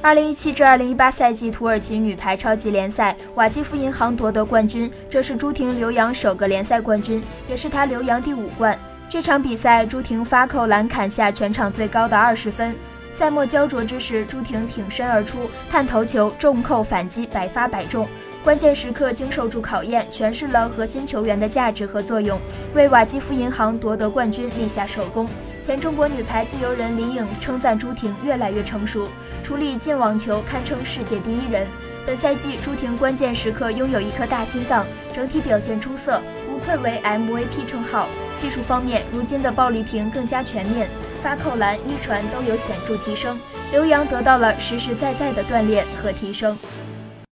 二零一七至二零一八赛季土耳其女排超级联赛，瓦基夫银行夺得冠军，这是朱婷留洋首个联赛冠军，也是她留洋第五冠。这场比赛，朱婷发扣篮砍下全场最高的二十分。赛末焦灼之时，朱婷挺身而出，探头球，重扣反击，百发百中。关键时刻经受住考验，诠释了核心球员的价值和作用，为瓦基弗银行夺得冠军立下首功。前中国女排自由人李颖称赞朱婷越来越成熟。处理进网球堪称世界第一人。本赛季朱婷关键时刻拥有一颗大心脏，整体表现出色，无愧为 MVP 称号。技术方面，如今的鲍丽婷更加全面，发扣篮、一传都有显著提升。刘洋得到了实实在在的锻炼和提升。